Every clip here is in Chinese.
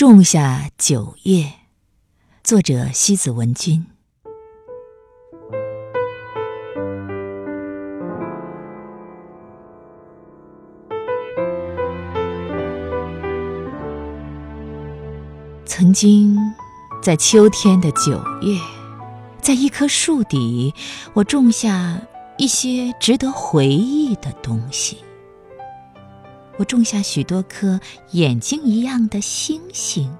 仲夏九月，作者西子文君。曾经，在秋天的九月，在一棵树底，我种下一些值得回忆的东西。我种下许多颗眼睛一样的星星，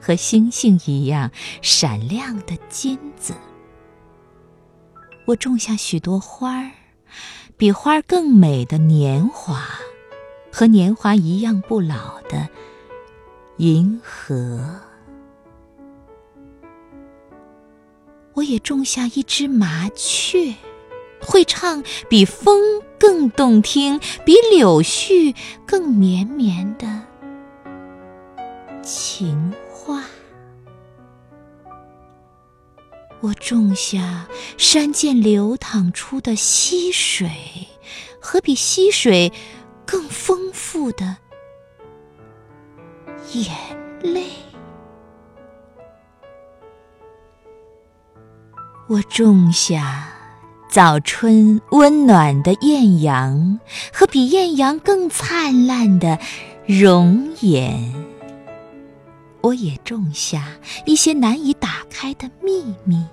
和星星一样闪亮的金子。我种下许多花儿，比花儿更美的年华，和年华一样不老的银河。我也种下一只麻雀。会唱比风更动听、比柳絮更绵绵的情话。我种下山涧流淌出的溪水，和比溪水更丰富的眼泪。我种下。早春温暖的艳阳和比艳阳更灿烂的容颜，我也种下一些难以打开的秘密，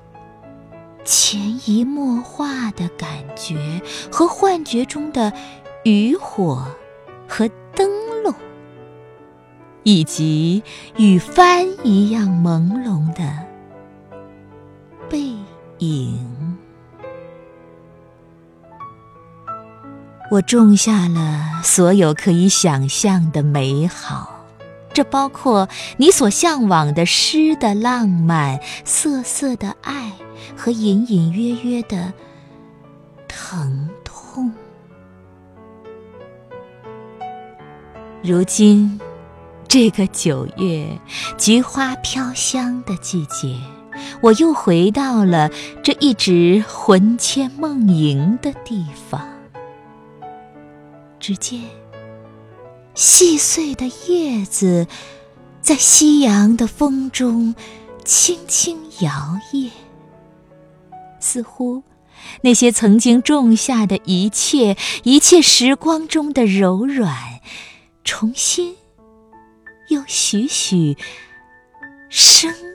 潜移默化的感觉和幻觉中的渔火和灯笼，以及与帆一样朦胧的我种下了所有可以想象的美好，这包括你所向往的诗的浪漫、瑟瑟的爱和隐隐约约的疼痛。如今，这个九月菊花飘香的季节，我又回到了这一直魂牵梦萦的地方。只见细碎的叶子在夕阳的风中轻轻摇曳，似乎那些曾经种下的一切，一切时光中的柔软，重新又徐徐生。